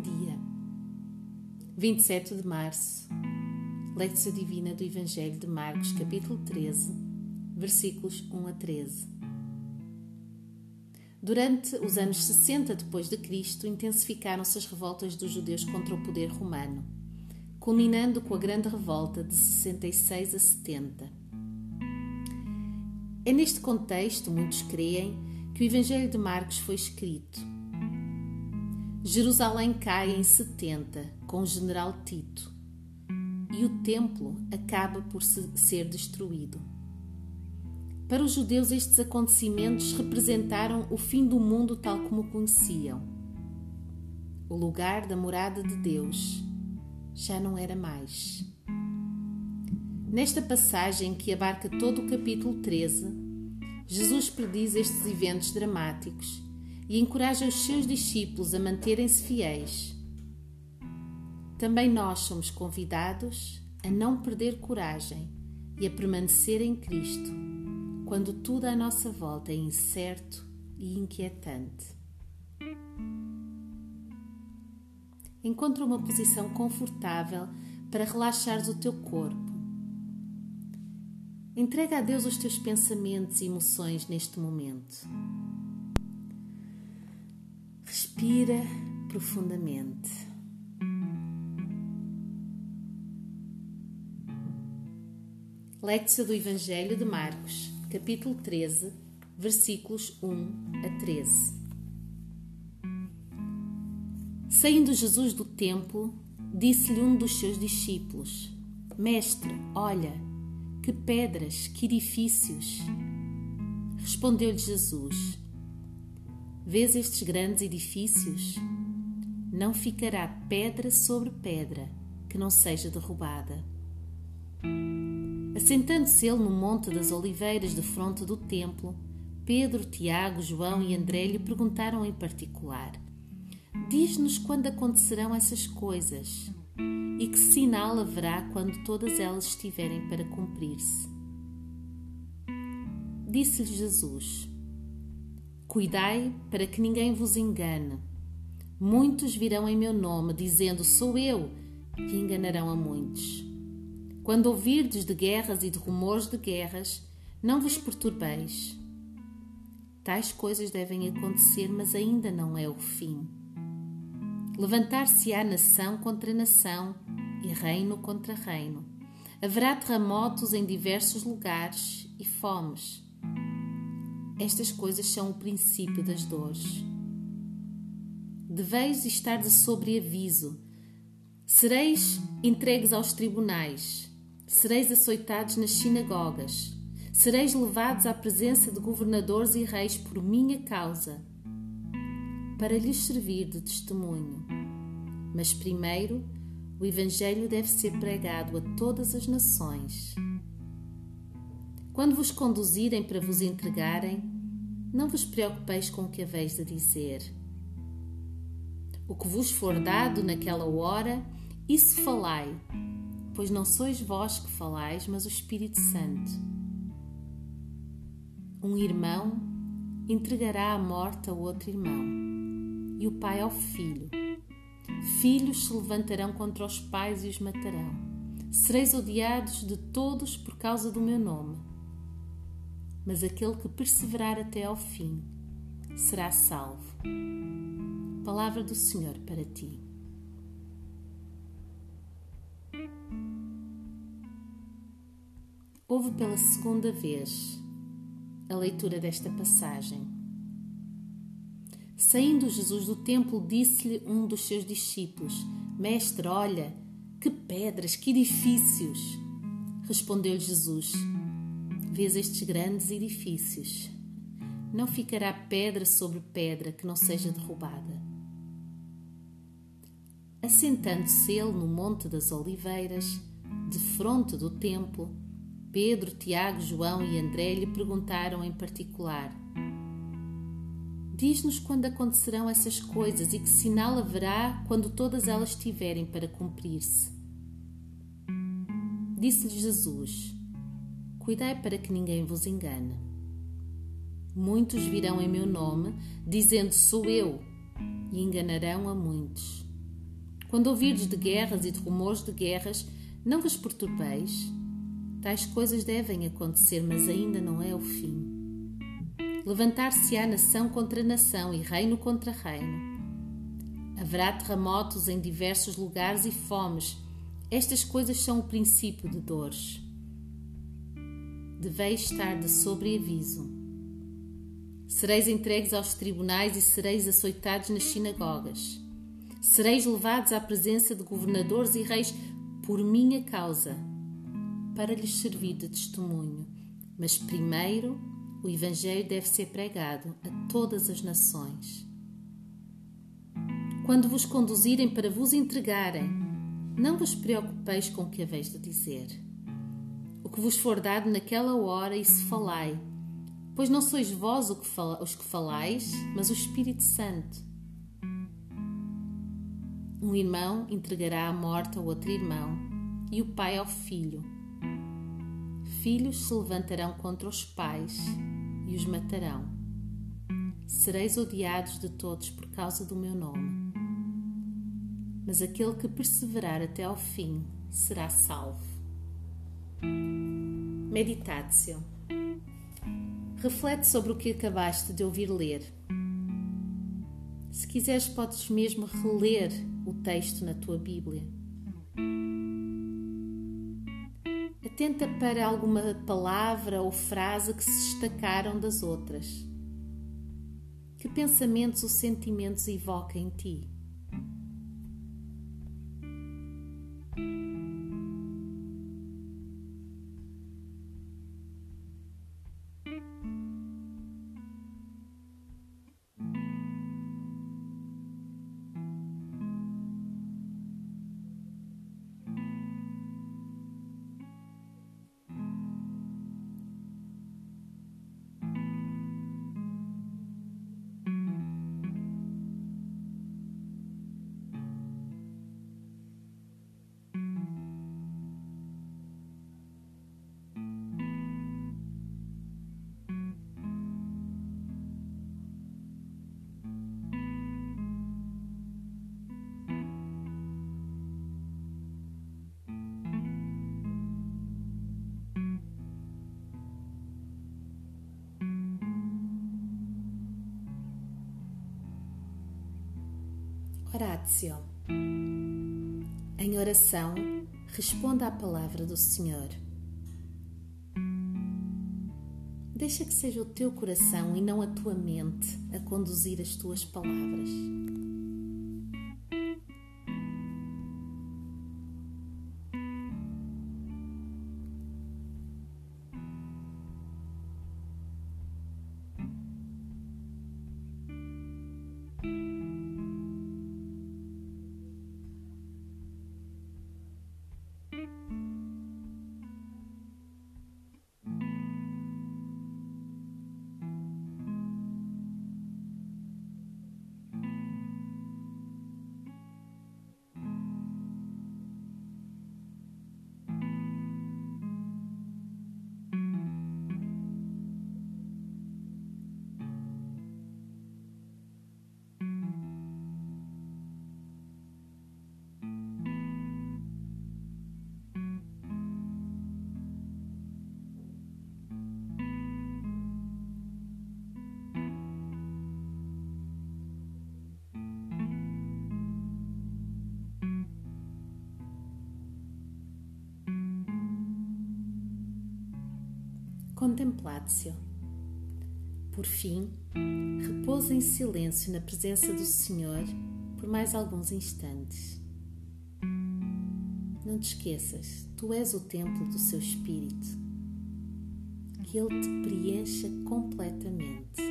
Dia. 27 de março. Leitura Divina do Evangelho de Marcos, capítulo 13, versículos 1 a 13. Durante os anos 60 depois de Cristo, intensificaram-se as revoltas dos judeus contra o poder romano, culminando com a grande revolta de 66 a 70. É neste contexto, muitos creem, que o Evangelho de Marcos foi escrito Jerusalém cai em 70 com o general Tito e o templo acaba por ser destruído. Para os judeus, estes acontecimentos representaram o fim do mundo tal como o conheciam. O lugar da morada de Deus já não era mais. Nesta passagem que abarca todo o capítulo 13, Jesus prediz estes eventos dramáticos e encoraja os seus discípulos a manterem-se fiéis. Também nós somos convidados a não perder coragem e a permanecer em Cristo quando tudo à nossa volta é incerto e inquietante. Encontra uma posição confortável para relaxares o teu corpo. Entrega a Deus os teus pensamentos e emoções neste momento. Respira profundamente. Lectura do Evangelho de Marcos, capítulo 13, versículos 1 a 13. Saindo Jesus do templo, disse-lhe um dos seus discípulos: Mestre, olha, que pedras, que edifícios. Respondeu-lhe Jesus: Vês estes grandes edifícios? Não ficará pedra sobre pedra que não seja derrubada. Assentando-se ele no Monte das Oliveiras, de fronte do templo, Pedro, Tiago, João e André lhe perguntaram em particular: Diz-nos quando acontecerão essas coisas e que sinal haverá quando todas elas estiverem para cumprir-se. Disse-lhe Jesus: Cuidai para que ninguém vos engane. Muitos virão em meu nome, dizendo: Sou eu, e enganarão a muitos. Quando ouvirdes de guerras e de rumores de guerras, não vos perturbeis. Tais coisas devem acontecer, mas ainda não é o fim. Levantar-se-á nação contra nação e reino contra reino. Haverá terremotos em diversos lugares e fomes estas coisas são o princípio das dores. Deveis estar de sobreaviso. Sereis entregues aos tribunais, sereis açoitados nas sinagogas, sereis levados à presença de governadores e reis por minha causa, para lhes servir de testemunho. Mas primeiro, o Evangelho deve ser pregado a todas as nações. Quando vos conduzirem para vos entregarem, não vos preocupeis com o que haveis de dizer. O que vos for dado naquela hora, isso falai, pois não sois vós que falais, mas o Espírito Santo. Um irmão entregará à morte a outro irmão, e o pai ao filho. Filhos se levantarão contra os pais e os matarão. Sereis odiados de todos por causa do meu nome mas aquele que perseverar até ao fim será salvo. Palavra do Senhor para ti. Houve pela segunda vez a leitura desta passagem. Saindo Jesus do templo, disse-lhe um dos seus discípulos: Mestre, olha, que pedras, que edifícios! Respondeu-lhe Jesus: vês estes grandes edifícios. Não ficará pedra sobre pedra que não seja derrubada. Assentando-se ele no Monte das Oliveiras, de fronte do templo, Pedro, Tiago, João e André lhe perguntaram em particular: Diz-nos quando acontecerão essas coisas e que sinal haverá quando todas elas estiverem para cumprir-se. Disse-lhe Jesus: Cuidai para que ninguém vos engane. Muitos virão em meu nome, dizendo: Sou eu, e enganarão a muitos. Quando ouvirdes de guerras e de rumores de guerras, não vos perturbeis. Tais coisas devem acontecer, mas ainda não é o fim. Levantar-se-á nação contra nação e reino contra reino. Haverá terremotos em diversos lugares e fomes. Estas coisas são o princípio de dores. Deveis estar de sobreaviso. Sereis entregues aos tribunais e sereis açoitados nas sinagogas. Sereis levados à presença de governadores e reis por minha causa, para lhes servir de testemunho. Mas primeiro o Evangelho deve ser pregado a todas as nações. Quando vos conduzirem para vos entregarem, não vos preocupeis com o que haveis de dizer. O que vos for dado naquela hora, isso falai, pois não sois vós os que falais, mas o Espírito Santo. Um irmão entregará a morte ao outro irmão, e o pai ao filho. Filhos se levantarão contra os pais e os matarão. Sereis odiados de todos por causa do meu nome. Mas aquele que perseverar até ao fim será salvo. Meditatio. Reflete sobre o que acabaste de ouvir ler. Se quiseres, podes mesmo reler o texto na tua Bíblia. Atenta para alguma palavra ou frase que se destacaram das outras. Que pensamentos ou sentimentos evoca em ti? Oratio. Em oração, responda à palavra do Senhor. Deixa que seja o teu coração e não a tua mente a conduzir as tuas palavras. Contemplatio. Por fim, repousa em silêncio na presença do Senhor por mais alguns instantes. Não te esqueças, tu és o templo do seu espírito. Que ele te preencha completamente.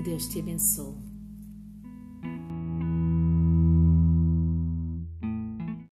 Deus te abençoe.